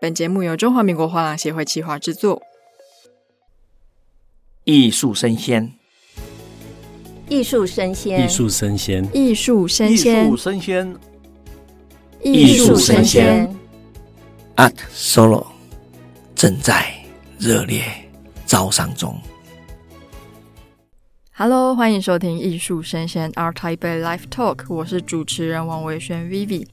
本节目由中华民国画廊协会企划制作。艺术生鲜，艺术生鲜，艺术生鲜，艺术生鲜，艺术生鲜，艺术声鲜。Art Solo 正在热烈招商中。Hello，欢迎收听艺术生鲜 Art Taipei Live Talk，我是主持人王维轩 Vivi。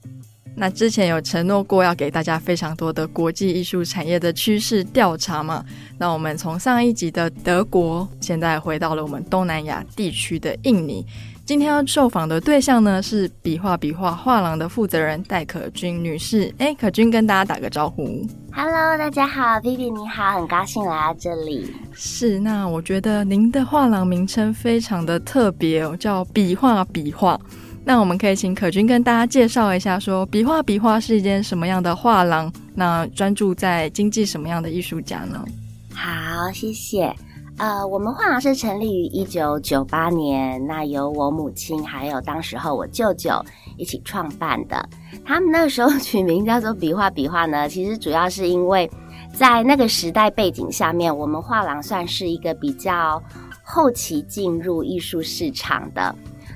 那之前有承诺过要给大家非常多的国际艺术产业的趋势调查嘛？那我们从上一集的德国，现在回到了我们东南亚地区的印尼。今天要受访的对象呢，是笔画笔画画廊的负责人戴可君女士。哎，可君跟大家打个招呼。Hello，大家好，Vivi 你好，很高兴来到这里。是，那我觉得您的画廊名称非常的特别哦，叫笔画笔画。那我们可以请可君跟大家介绍一下，说笔画笔画是一间什么样的画廊？那专注在经济什么样的艺术家呢？好，谢谢。呃，我们画廊是成立于一九九八年，那由我母亲还有当时候我舅舅一起创办的。他们那时候取名叫做“笔画笔画”呢，其实主要是因为在那个时代背景下面，我们画廊算是一个比较后期进入艺术市场的。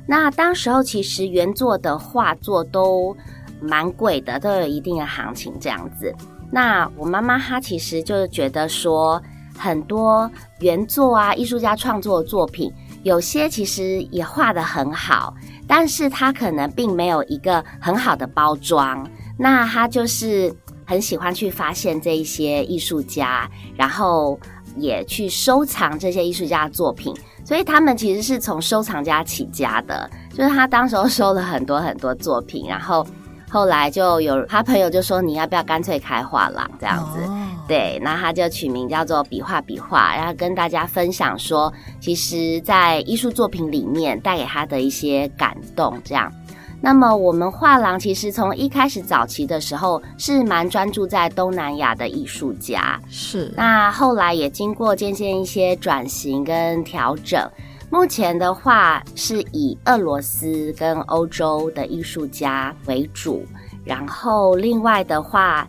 那当时候其实原作的画作都蛮贵的，都有一定的行情这样子。那我妈妈她其实就是觉得说。很多原作啊，艺术家创作的作品，有些其实也画得很好，但是他可能并没有一个很好的包装。那他就是很喜欢去发现这一些艺术家，然后也去收藏这些艺术家的作品。所以他们其实是从收藏家起家的，就是他当时候收了很多很多作品，然后。后来就有他朋友就说，你要不要干脆开画廊这样子？哦、对，那他就取名叫做笔画笔画，然后跟大家分享说，其实，在艺术作品里面带给他的一些感动这样。那么我们画廊其实从一开始早期的时候是蛮专注在东南亚的艺术家，是。那后来也经过渐渐一些转型跟调整。目前的话是以俄罗斯跟欧洲的艺术家为主，然后另外的话，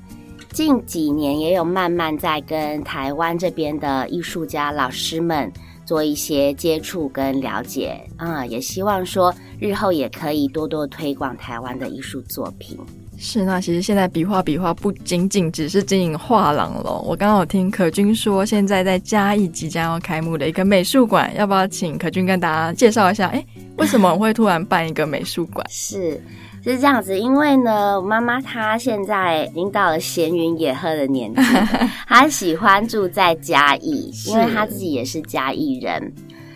近几年也有慢慢在跟台湾这边的艺术家老师们做一些接触跟了解，啊、嗯，也希望说日后也可以多多推广台湾的艺术作品。是，那其实现在笔画笔画不仅仅只是经营画廊了。我刚刚有听可君说，现在在嘉义即将要开幕的一个美术馆，要不要请可君跟大家介绍一下？哎，为什么我会突然办一个美术馆？是，是这样子，因为呢，我妈妈她现在已经到了闲云野鹤的年纪，她喜欢住在嘉义，因为她自己也是嘉义人。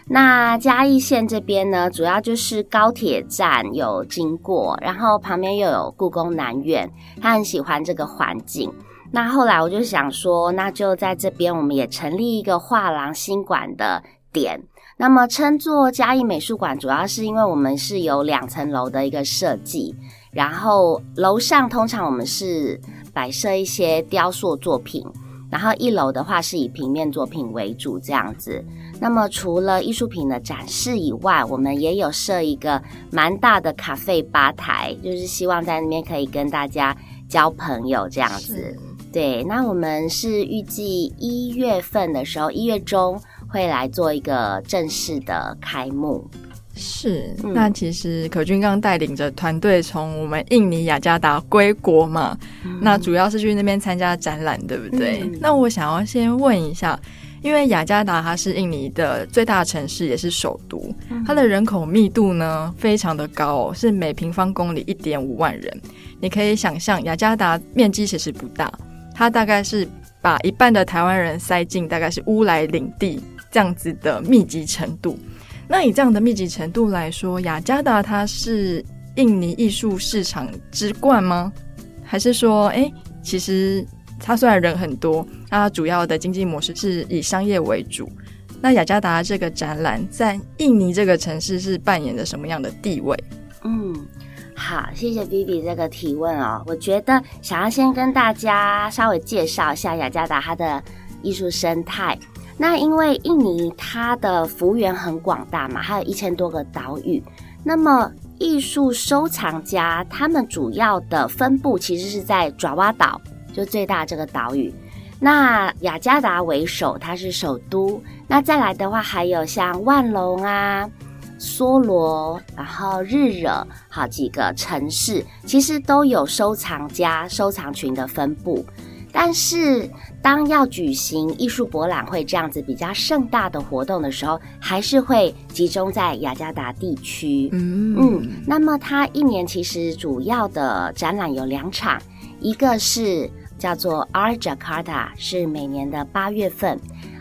那嘉义县这边呢，主要就是高铁站有经过，然后旁边又有故宫南院，她很喜欢这个环境。那后来我就想说，那就在这边我们也成立一个画廊新馆的点，那么称作嘉义美术馆，主要是因为我们是有两层楼的一个设计，然后楼上通常我们是摆设一些雕塑作品。然后一楼的话是以平面作品为主这样子。那么除了艺术品的展示以外，我们也有设一个蛮大的咖啡吧台，就是希望在那边可以跟大家交朋友这样子。对，那我们是预计一月份的时候，一月中会来做一个正式的开幕。是，那其实可君刚带领着团队从我们印尼雅加达归国嘛，嗯、那主要是去那边参加展览，对不对？嗯、那我想要先问一下，因为雅加达它是印尼的最大城市，也是首都，它的人口密度呢非常的高，是每平方公里一点五万人。你可以想象，雅加达面积其实不大，它大概是把一半的台湾人塞进大概是乌来领地这样子的密集程度。那以这样的密集程度来说，雅加达它是印尼艺术市场之冠吗？还是说，哎，其实它虽然人很多，它主要的经济模式是以商业为主。那雅加达这个展览在印尼这个城市是扮演着什么样的地位？嗯，好，谢谢 Vivi 这个提问哦。我觉得想要先跟大家稍微介绍一下雅加达它的艺术生态。那因为印尼它的幅员很广大嘛，它有一千多个岛屿。那么艺术收藏家他们主要的分布其实是在爪哇岛就最大这个岛屿。那雅加达为首，它是首都。那再来的话，还有像万隆啊、梭罗，然后日惹，好几个城市，其实都有收藏家、收藏群的分布。但是，当要举行艺术博览会这样子比较盛大的活动的时候，还是会集中在雅加达地区。嗯嗯，那么它一年其实主要的展览有两场，一个是叫做 Art Jakarta，是每年的八月份，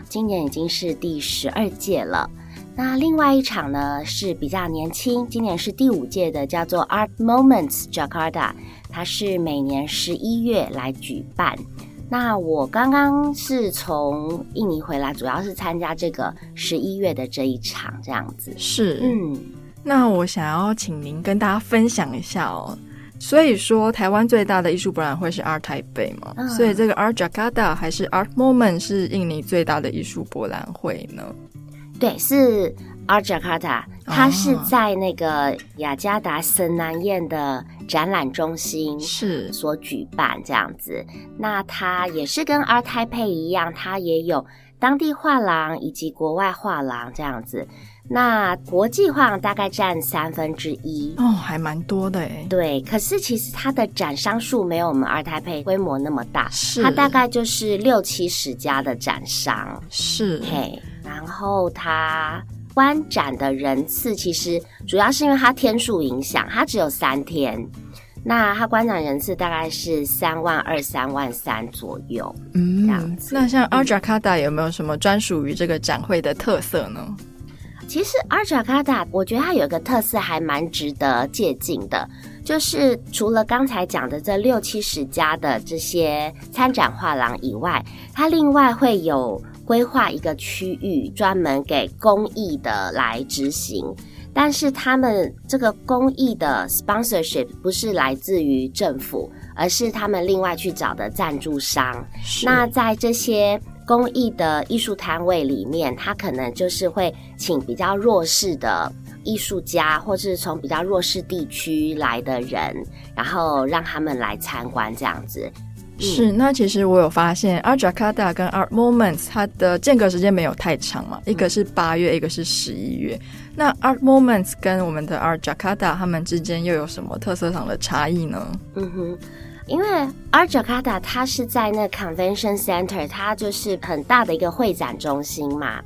今年已经是第十二届了。那另外一场呢是比较年轻，今年是第五届的，叫做 Art Moments Jakarta，它是每年十一月来举办。那我刚刚是从印尼回来，主要是参加这个十一月的这一场，这样子。是，嗯，那我想要请您跟大家分享一下哦。所以说，台湾最大的艺术博览会是 Art Taipei 嘛？嗯、所以这个 Art Jakarta 还是 Art Moment 是印尼最大的艺术博览会呢？对，是 Art Jakarta，它是在那个雅加达森南宴的展览中心是所举办这样子。那它也是跟 Art Taipei 一样，它也有当地画廊以及国外画廊这样子。那国际画廊大概占三分之一哦，还蛮多的诶。对，可是其实它的展商数没有我们 Art Taipei 规模那么大，是它大概就是六七十家的展商是嘿。然后它观展的人次其实主要是因为它天数影响，它只有三天。那它观展人次大概是三万二、三万三左右，嗯，这样子。那像 Art Jakarta 有没有什么专属于这个展会的特色呢？其实 Art Jakarta 我觉得它有一个特色还蛮值得借鉴的，就是除了刚才讲的这六七十家的这些参展画廊以外，它另外会有。规划一个区域专门给公益的来执行，但是他们这个公益的 sponsorship 不是来自于政府，而是他们另外去找的赞助商。那在这些公益的艺术摊位里面，他可能就是会请比较弱势的艺术家，或是从比较弱势地区来的人，然后让他们来参观这样子。是，那其实我有发现，Art Jakarta 跟 Art Moments 它的间隔时间没有太长嘛，一个是八月，一个是十一月。那 Art Moments 跟我们的 Art Jakarta 他们之间又有什么特色上的差异呢？嗯哼，因为 Art Jakarta 它是在那 Convention Center，它就是很大的一个会展中心嘛，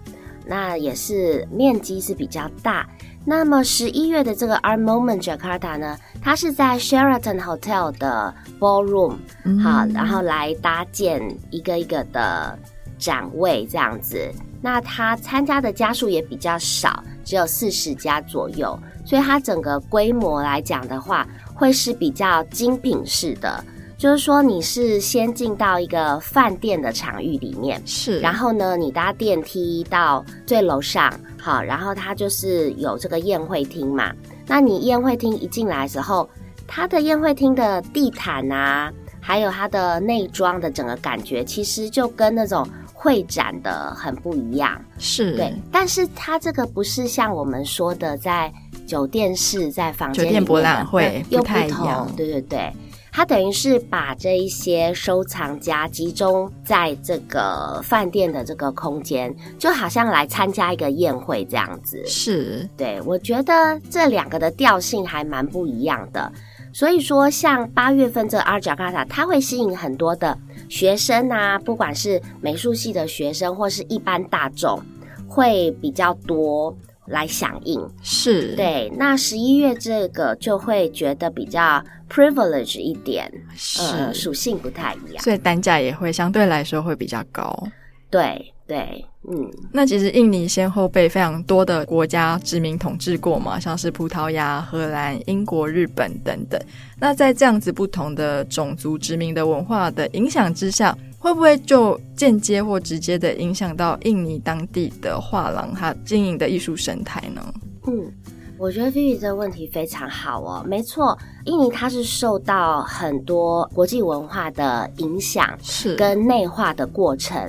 那也是面积是比较大。那么十一月的这个 Art Moment Jakarta 呢，它是在 Sheraton Hotel 的 Ballroom，嗯，好，然后来搭建一个一个的展位这样子。那它参加的家数也比较少，只有四十家左右，所以它整个规模来讲的话，会是比较精品式的。就是说，你是先进到一个饭店的场域里面，是，然后呢，你搭电梯到最楼上，好，然后它就是有这个宴会厅嘛。那你宴会厅一进来的时候，它的宴会厅的地毯啊，还有它的内装的整个感觉，其实就跟那种会展的很不一样，是对。但是它这个不是像我们说的在酒店式在房间酒店博览会又不太一样，对对对。它等于是把这一些收藏家集中在这个饭店的这个空间，就好像来参加一个宴会这样子。是，对，我觉得这两个的调性还蛮不一样的。所以说，像八月份这 Art Jakarta，它会吸引很多的学生啊，不管是美术系的学生或是一般大众，会比较多。来响应是对，那十一月这个就会觉得比较 privilege 一点，是、呃、属性不太一样，所以单价也会相对来说会比较高。对对，嗯，那其实印尼先后被非常多的国家殖民统治过嘛，像是葡萄牙、荷兰、英国、日本等等。那在这样子不同的种族殖民的文化的影响之下。会不会就间接或直接的影响到印尼当地的画廊它经营的艺术生态呢？嗯，我觉得菲菲这个问题非常好哦。没错，印尼它是受到很多国际文化的影响，是跟内化的过程。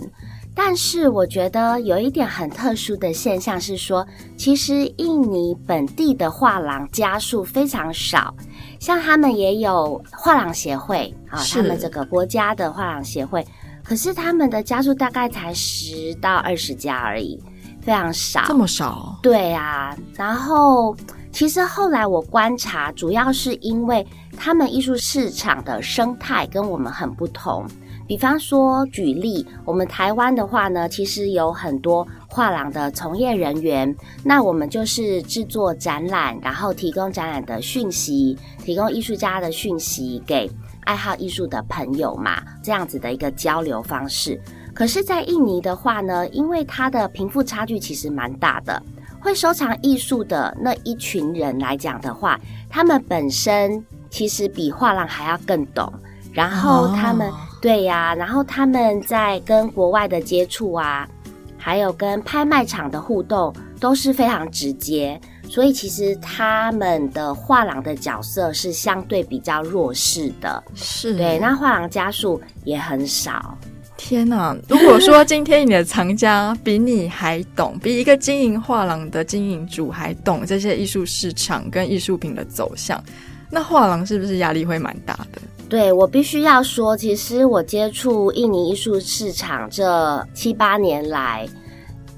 但是我觉得有一点很特殊的现象是说，其实印尼本地的画廊家数非常少，像他们也有画廊协会啊，他们这个国家的画廊协会，可是他们的家数大概才十到二十家而已，非常少。这么少？对啊。然后其实后来我观察，主要是因为他们艺术市场的生态跟我们很不同。比方说，举例，我们台湾的话呢，其实有很多画廊的从业人员，那我们就是制作展览，然后提供展览的讯息，提供艺术家的讯息给爱好艺术的朋友嘛，这样子的一个交流方式。可是，在印尼的话呢，因为它的贫富差距其实蛮大的，会收藏艺术的那一群人来讲的话，他们本身其实比画廊还要更懂。然后他们、哦、对呀，然后他们在跟国外的接触啊，还有跟拍卖场的互动都是非常直接，所以其实他们的画廊的角色是相对比较弱势的，是对，那画廊家数也很少。天哪！如果说今天你的藏家比你还懂，比一个经营画廊的经营主还懂这些艺术市场跟艺术品的走向，那画廊是不是压力会蛮大的？对，我必须要说，其实我接触印尼艺术市场这七八年来，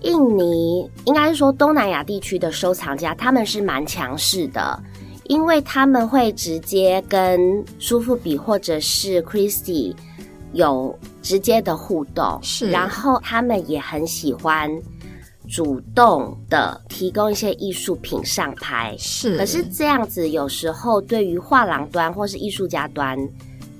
印尼应该是说东南亚地区的收藏家，他们是蛮强势的，因为他们会直接跟苏富比或者是 Christie 有直接的互动，是，然后他们也很喜欢。主动的提供一些艺术品上拍，是。可是这样子有时候对于画廊端或是艺术家端，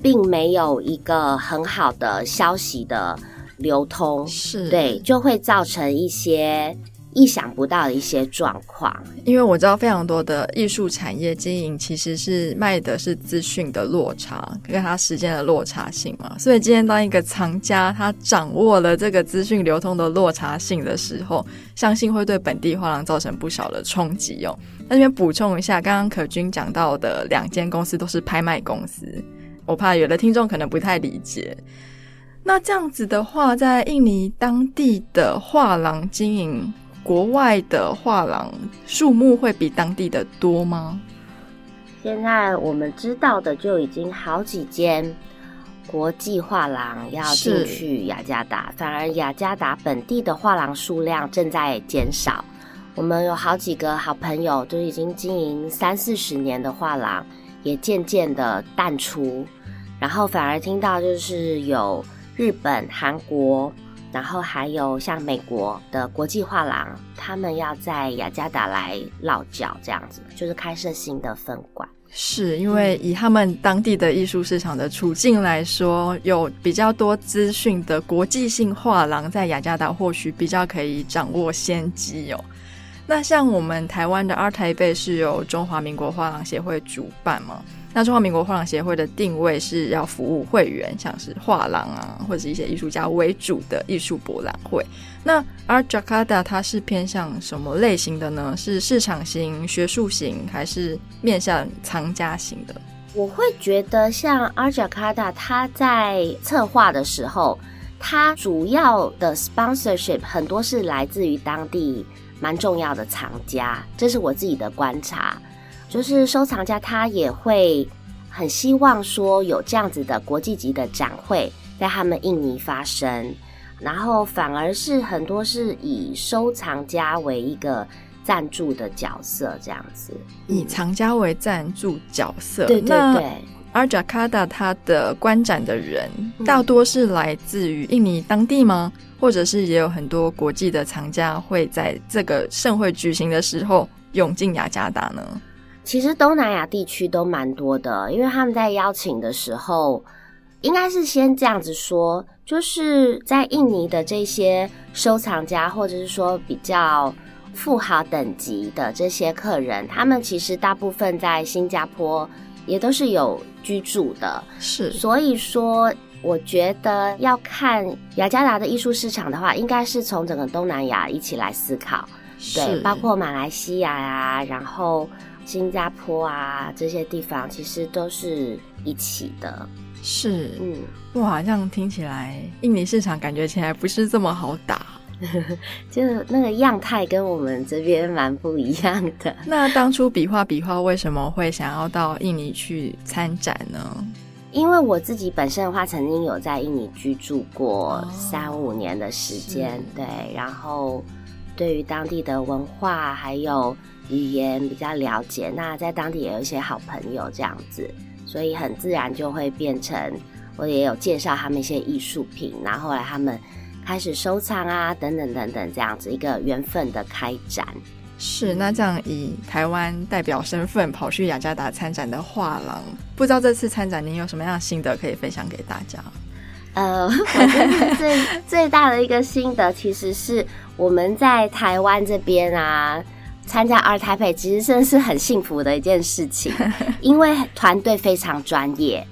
并没有一个很好的消息的流通，是。对，就会造成一些。意想不到的一些状况，因为我知道非常多的艺术产业经营其实是卖的是资讯的落差，跟它时间的落差性嘛。所以今天当一个藏家他掌握了这个资讯流通的落差性的时候，相信会对本地画廊造成不小的冲击哦。那这边补充一下，刚刚可君讲到的两间公司都是拍卖公司，我怕有的听众可能不太理解。那这样子的话，在印尼当地的画廊经营。国外的画廊数目会比当地的多吗？现在我们知道的就已经好几间国际画廊要进去雅加达，反而雅加达本地的画廊数量正在减少。我们有好几个好朋友都已经经营三四十年的画廊，也渐渐的淡出，然后反而听到就是有日本、韩国。然后还有像美国的国际画廊，他们要在雅加达来落脚，这样子就是开设新的分馆。是因为以他们当地的艺术市场的处境来说，有比较多资讯的国际性画廊在雅加达或许比较可以掌握先机哦。那像我们台湾的 ART TAIPEI 是由中华民国画廊协会主办吗？那中华民国画廊协会的定位是要服务会员，像是画廊啊，或者是一些艺术家为主的艺术博览会。那 Arjakada 它是偏向什么类型的呢？是市场型、学术型，还是面向藏家型的？我会觉得像 Arjakada，它在策划的时候，它主要的 sponsorship 很多是来自于当地蛮重要的藏家，这是我自己的观察。就是收藏家，他也会很希望说有这样子的国际级的展会在他们印尼发生，然后反而是很多是以收藏家为一个赞助的角色，这样子，以藏家为赞助角色。对对对。而 Jakarta 它的观展的人大多是来自于印尼当地吗？或者是也有很多国际的藏家会在这个盛会举行的时候涌进雅加达呢？其实东南亚地区都蛮多的，因为他们在邀请的时候，应该是先这样子说，就是在印尼的这些收藏家，或者是说比较富豪等级的这些客人，他们其实大部分在新加坡也都是有居住的，是。所以说，我觉得要看雅加达的艺术市场的话，应该是从整个东南亚一起来思考，对，包括马来西亚啊，然后。新加坡啊，这些地方其实都是一起的。是，嗯，哇，这样听起来，印尼市场感觉起来不是这么好打，就那个样态跟我们这边蛮不一样的。那当初比划比划为什么会想要到印尼去参展呢？因为我自己本身的话，曾经有在印尼居住过三五年的时间，哦、对，然后对于当地的文化还有语言比较了解，那在当地也有一些好朋友这样子，所以很自然就会变成我也有介绍他们一些艺术品，然后后来他们开始收藏啊，等等等等这样子一个缘分的开展。是，那这样以台湾代表身份跑去雅加达参展的画廊，不知道这次参展您有什么样的心得可以分享给大家？呃，我觉得最最大的一个心得，其实是我们在台湾这边啊参加 ART TAIPEI，其实真的是很幸福的一件事情，因为团队非常专业。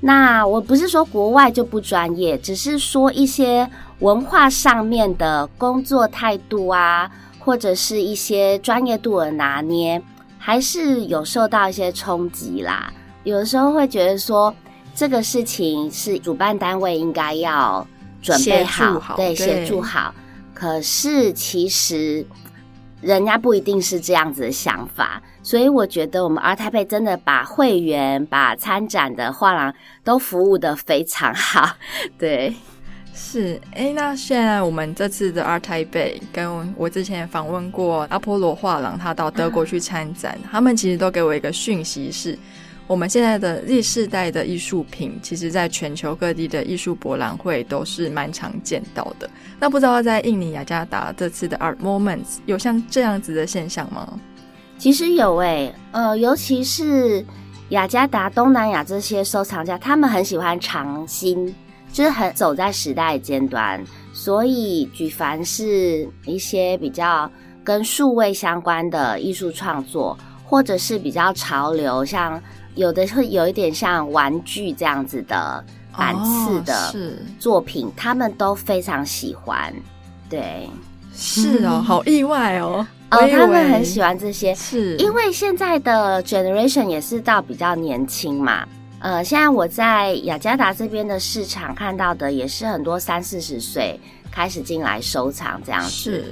那我不是说国外就不专业，只是说一些文化上面的工作态度啊。或者是一些专业度的拿捏，还是有受到一些冲击啦。有的时候会觉得说，这个事情是主办单位应该要准备好，好对，协助好。可是其实人家不一定是这样子的想法，所以我觉得我们 ART TAIPEI 真的把会员、把参展的画廊都服务的非常好，对。是，哎，那现在我们这次的 ART TAIPEI，跟我之前访问过阿波罗画廊，他到德国去参展，他们其实都给我一个讯息是，我们现在的 Z 世代的艺术品，其实在全球各地的艺术博览会都是蛮常见到的。那不知道在印尼雅加达这次的 Art Moments 有像这样子的现象吗？其实有诶、呃，尤其是雅加达、东南亚这些收藏家，他们很喜欢尝新。就是很走在时代尖端，所以举凡是一些比较跟数位相关的艺术创作，或者是比较潮流，像有的会有一点像玩具这样子的版次的作品，哦，他们都非常喜欢。对，是哦，好意外哦。哦，他们很喜欢这些，是因为现在的 generation 也是到比较年轻嘛。呃，现在我在雅加达这边的市场看到的也是很多三四十岁开始进来收藏这样子，是。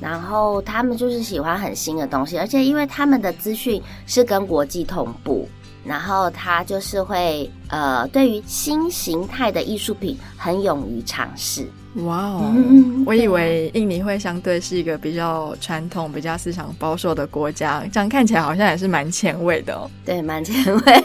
然后他们就是喜欢很新的东西，而且因为他们的资讯是跟国际同步，然后他就是会呃，对于新形态的艺术品很勇于尝试。哇哦！嗯，我以为印尼会相对是一个比较传统、比较思想保守的国家，这样看起来好像也是蛮前卫的哦。对，蛮前卫。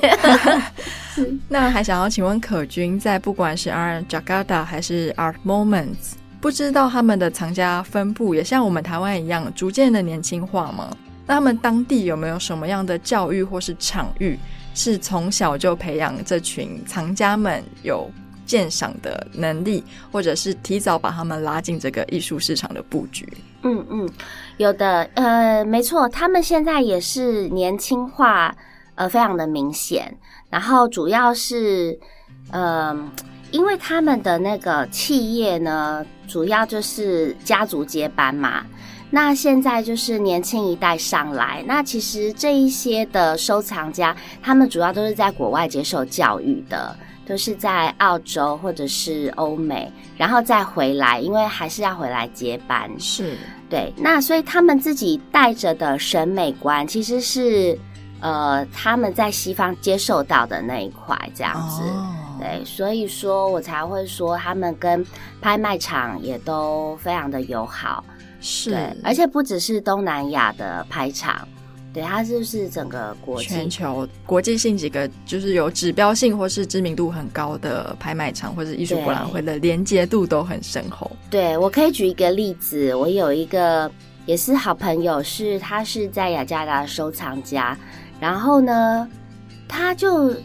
那还想要请问可君，在不管是 ART Jakarta 还是 Art Moments，不知道他们的藏家分布也像我们台湾一样逐渐的年轻化吗？那他们当地有没有什么样的教育或是场域，是从小就培养这群藏家们有？鉴赏的能力，或者是提早把他们拉进这个艺术市场的布局。嗯嗯，有的，呃，没错，他们现在也是年轻化，呃，非常的明显。然后主要是，嗯、呃，因为他们的那个企业呢，主要就是家族接班嘛。那现在就是年轻一代上来，那其实这一些的收藏家，他们主要都是在国外接受教育的。都是在澳洲或者是欧美，然后再回来，因为还是要回来接班。是，对。那所以他们自己带着的审美观，其实是呃他们在西方接受到的那一块这样子。哦。对，所以说我才会说他们跟拍卖场也都非常的友好。是，而且不只是东南亚的拍场。对，它就是整个国际全球国际性几个就是有指标性或是知名度很高的拍卖场或者艺术博览会的连接度都很深厚。对，我可以举一个例子，我有一个也是好朋友，是他是在雅加达收藏家，然后呢，他就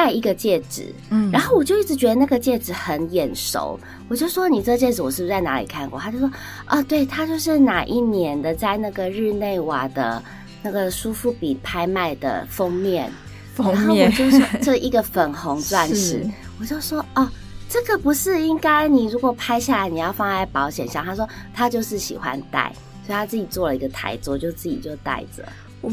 戴一个戒指，嗯，然后我就一直觉得那个戒指很眼熟，我就说你这戒指我是不是在哪里看过？他就说啊，对，他就是哪一年的，在那个日内瓦的。那个苏富比拍卖的封面，封面，然后我就说这一个粉红钻石，我就说哦，这个不是应该你如果拍下来你要放在保险箱？他说他就是喜欢戴，所以他自己做了一个台桌，就自己就戴着。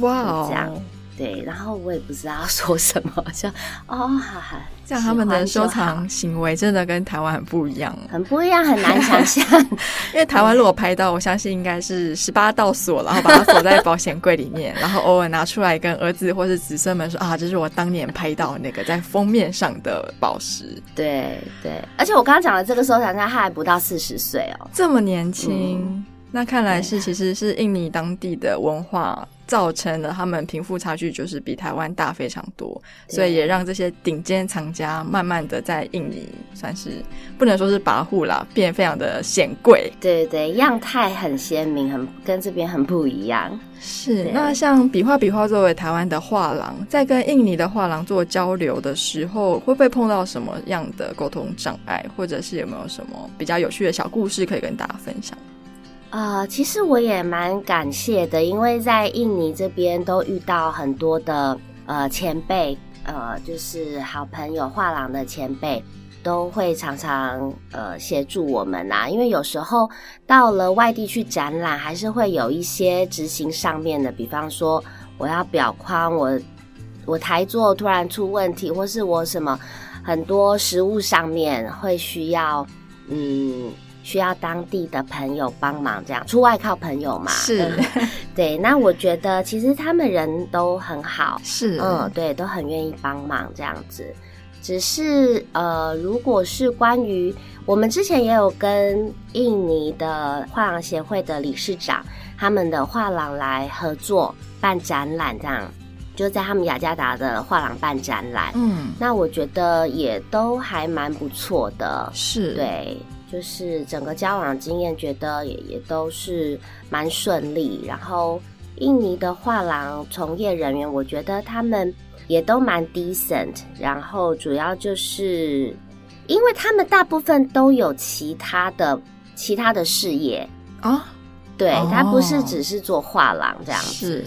哇哦，这样对，然后我也不知道要说什么，就哦，哈哈，像他们的收藏行为真的跟台湾很不一样，很不一样，很难想象。因为台湾如果拍到，我相信应该是十八道锁，然后把它锁在保险柜里面，然后偶尔拿出来跟儿子或是子孙们说啊，这是我当年拍到那个在封面上的宝石。对对，而且我刚刚讲的这个收藏家，他还不到四十岁哦，这么年轻。嗯那看来是，其实是印尼当地的文化造成了他们贫富差距就是比台湾大非常多，所以也让这些顶尖藏家慢慢的在印尼算是不能说是跋扈啦，变得非常的显贵。对对，样态很鲜明，很跟这边很不一样。是，那像比画比画作为台湾的画廊，在跟印尼的画廊做交流的时候，会不会碰到什么样的沟通障碍，或者是有没有什么比较有趣的小故事可以跟大家分享？呃，其实我也蛮感谢的，因为在印尼这边都遇到很多的呃前辈，呃，就是好朋友画廊的前辈，都会常常呃协助我们啊。因为有时候到了外地去展览，还是会有一些执行上面的，比方说我要裱框，我我台座突然出问题，或是我什么很多实物上面会需要嗯。需要当地的朋友帮忙，这样出外靠朋友嘛？是，对。那我觉得其实他们人都很好，是，嗯，对，都很愿意帮忙这样子。只是呃，如果是关于我们之前也有跟印尼的画廊协会的理事长他们的画廊来合作办展览，这样就在他们雅加达的画廊办展览。嗯，那我觉得也都还蛮不错的，是对。就是整个交往经验，觉得也也都是蛮顺利。然后印尼的画廊从业人员，我觉得他们也都蛮 decent。然后主要就是，因为他们大部分都有其他的其他的事业啊，哦、对，他不是只是做画廊这样子，是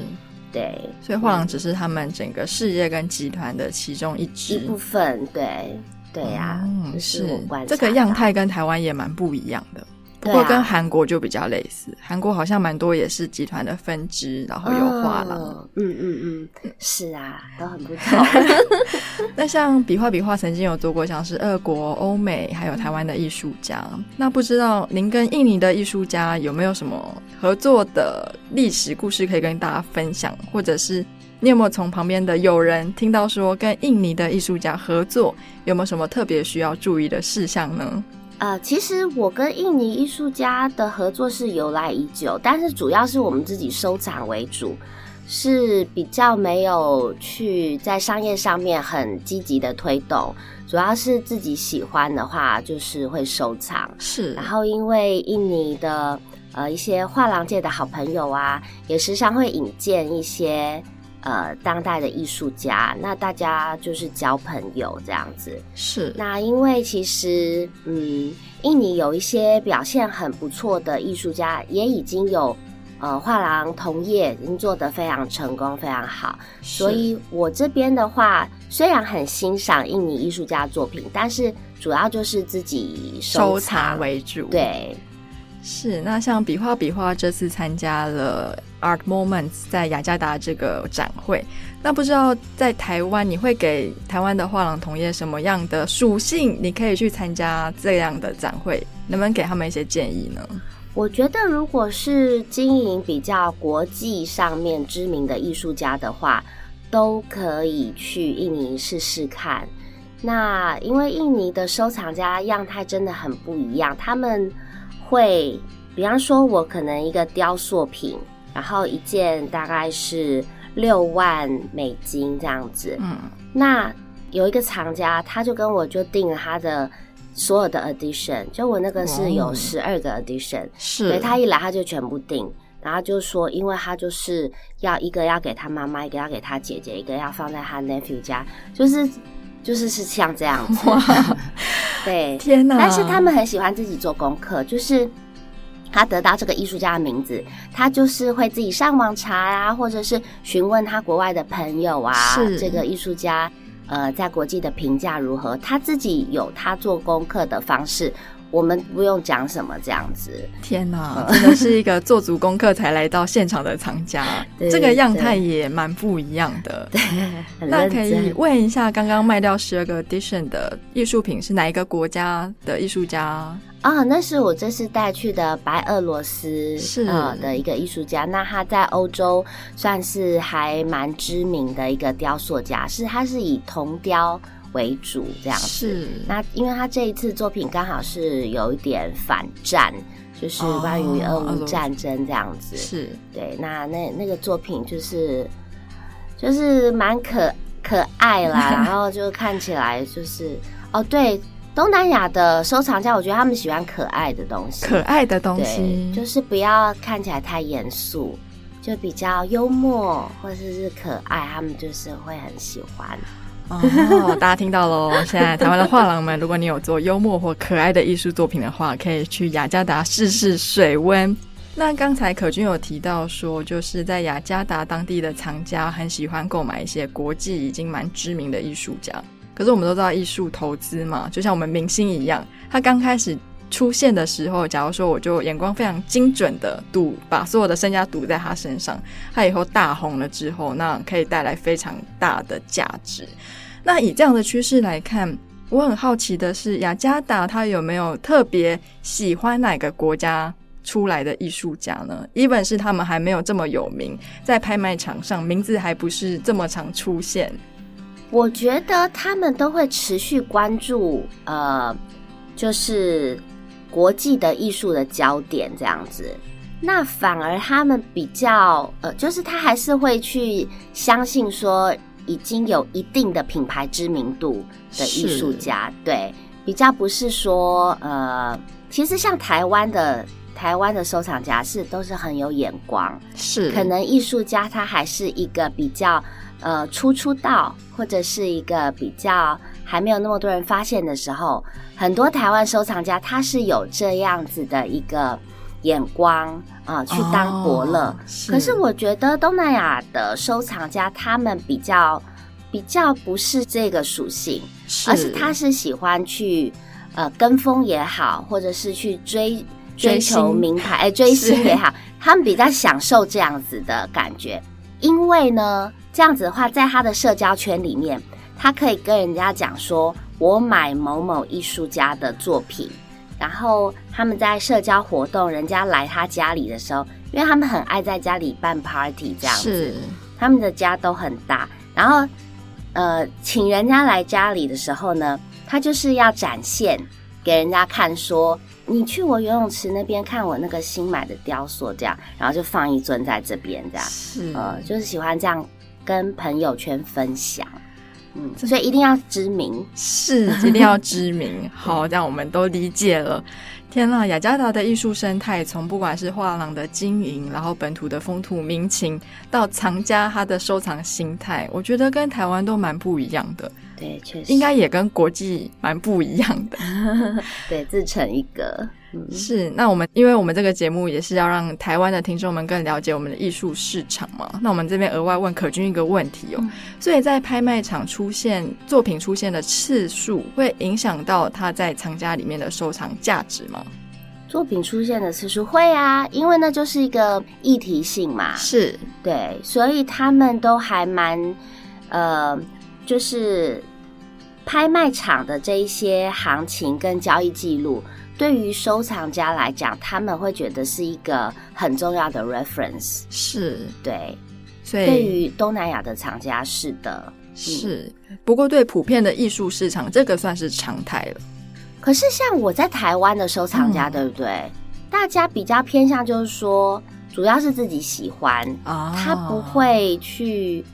对，所以画廊只是他们整个事业跟集团的其中一支一部分，对。对呀、啊，嗯、是这个样态跟台湾也蛮不一样的，不过跟韩国就比较类似。韩、啊、国好像蛮多也是集团的分支，然后有画廊。嗯嗯嗯，是啊，都很不错。那像比画比画曾经有做过像是俄国、欧美还有台湾的艺术家，那不知道您跟印尼的艺术家有没有什么合作的历史故事可以跟大家分享，或者是？你有没有从旁边的友人听到说，跟印尼的艺术家合作，有没有什么特别需要注意的事项呢？呃，其实我跟印尼艺术家的合作是由来已久，但是主要是我们自己收藏为主，是比较没有去在商业上面很积极的推动，主要是自己喜欢的话就是会收藏。是，然后因为印尼的呃一些画廊界的好朋友啊，也时常会引荐一些。呃，当代的艺术家，那大家就是交朋友这样子。是。那因为其实，嗯，印尼有一些表现很不错的艺术家，也已经有呃画廊同业，已经做得非常成功，非常好。所以我这边的话，虽然很欣赏印尼艺术家作品，但是主要就是自己收藏，收藏为主。对。是，那像比画比画这次参加了 Art Moments 在雅加达这个展会，那不知道在台湾你会给台湾的画廊同业什么样的属性？你可以去参加这样的展会，能不能给他们一些建议呢？我觉得，如果是经营比较国际上面知名的艺术家的话，都可以去印尼试试看。那因为印尼的收藏家样态真的很不一样，他们。会，比方说，我可能一个雕塑品，然后一件大概是六万美金这样子。嗯，那有一个藏家，他就跟我就定了他的所有的 edition，就我那个是有十二个 edition，是，所以他一来他就全部定，然后就说，因为他就是要一个要给他妈妈，一个要给他姐姐，一个要放在他 nephew 家，就是就是是像这样子。哇对，天哪！但是他们很喜欢自己做功课，就是他得到这个艺术家的名字，他就是会自己上网查啊，或者是询问他国外的朋友啊，是这个艺术家呃在国际的评价如何，他自己有他做功课的方式。我们不用讲什么这样子。天哪，真的是一个做足功课才来到现场的藏家，这个样态也蛮不一样的。对，那可以问一下，刚刚卖掉十二个 edition 的艺术品是哪一个国家的艺术家？啊、哦，那是我这次带去的白俄罗斯是呃的一个艺术家，那他在欧洲算是还蛮知名的一个雕塑家，是他是以铜雕为主这样子。是，那因为他这一次作品刚好是有一点反战，就是关于俄乌战争这样子。是、哦，对，那那那个作品就是就是蛮可可爱啦，然后就看起来就是哦对。东南亚的收藏家，我觉得他们喜欢可爱的东西，可爱的东西，就是不要看起来太严肃，就比较幽默或者是，是可爱，他们就是会很喜欢。哦，大家听到喽！现在台湾的画廊们，如果你有做幽默或可爱的艺术作品的话，可以去雅加达试试水温。那刚才可君有提到说，就是在雅加达当地的藏家很喜欢购买一些国际已经蛮知名的艺术家。可是我们都知道艺术投资嘛，就像我们明星一样，他刚开始出现的时候，假如说我就眼光非常精准的赌，把所有的身家赌在他身上，他以后大红了之后，那可以带来非常大的价值。那以这样的趋势来看，我很好奇的是，雅加达他有没有特别喜欢哪个国家出来的艺术家呢？even 是他们还没有这么有名，在拍卖场上名字还不是这么常出现。我觉得他们都会持续关注，呃，就是国际的艺术的焦点这样子。那反而他们比较，呃，就是他还是会去相信说已经有一定的品牌知名度的艺术家，对，比较不是说，呃，其实像台湾的台湾的收藏家是都是很有眼光，是，可能艺术家他还是一个比较。呃，初出道或者是一个比较还没有那么多人发现的时候，很多台湾收藏家他是有这样子的一个眼光啊，呃，去当伯乐。哦，是。可是我觉得东南亚的收藏家他们比较比较不是这个属性，而是他是喜欢去呃跟风也好，或者是去追追求名牌，哎，追星也好，他们比较享受这样子的感觉，因为呢。这样子的话，在他的社交圈里面，他可以跟人家讲说：“我买某某艺术家的作品。”然后他们在社交活动，人家来他家里的时候，因为他们很爱在家里办 party，这样子，他们的家都很大。然后，呃，请人家来家里的时候呢，他就是要展现给人家看，说：“你去我游泳池那边看我那个新买的雕塑，这样。”然后就放一尊在这边，这样，是，呃，就是喜欢这样。跟朋友圈分享，嗯，所以一定要知名，是一定要知名。好，这样我们都理解了。天呐，雅加达的艺术生态，从不管是画廊的经营，然后本土的风土民情，到藏家他的收藏心态，我觉得跟台湾都蛮不一样的。对，确实应该也跟国际蛮不一样的。对，自成一格。是，那我们因为我们这个节目也是要让台湾的听众们更了解我们的艺术市场嘛，那我们这边额外问可君一个问题哦，嗯、所以在拍卖场出现作品出现的次数，会影响到他在藏家里面的收藏价值吗？作品出现的次数会啊，因为那就是一个议题性嘛，是对，所以他们都还蛮呃，就是拍卖场的这一些行情跟交易记录。对于收藏家来讲，他们会觉得是一个很重要的 reference，是对。所以对于东南亚的藏家是的，是。不过对普遍的艺术市场，这个算是常态了。可是像我在台湾的收藏家，嗯、对不对？大家比较偏向就是说，主要是自己喜欢啊，他不会去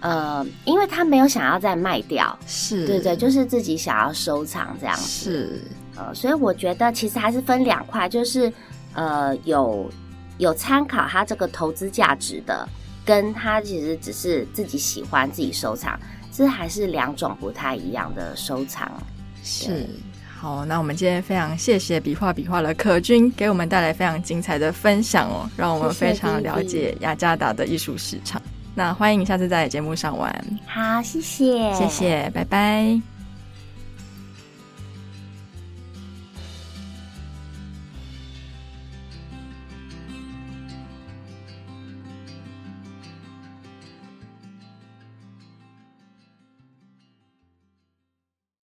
呃，因为他没有想要再卖掉，是对对，就是自己想要收藏这样子。是。呃，所以我觉得其实还是分两块，就是呃，有有参考他这个投资价值的，跟他其实只是自己喜欢自己收藏，这还是两种不太一样的收藏。是，好，那我们今天非常谢谢比画比画的可君给我们带来非常精彩的分享哦，让我们非常了解雅加达的艺术市场。谢谢，那欢迎你下次在节目上玩。好，谢谢，谢谢，拜拜。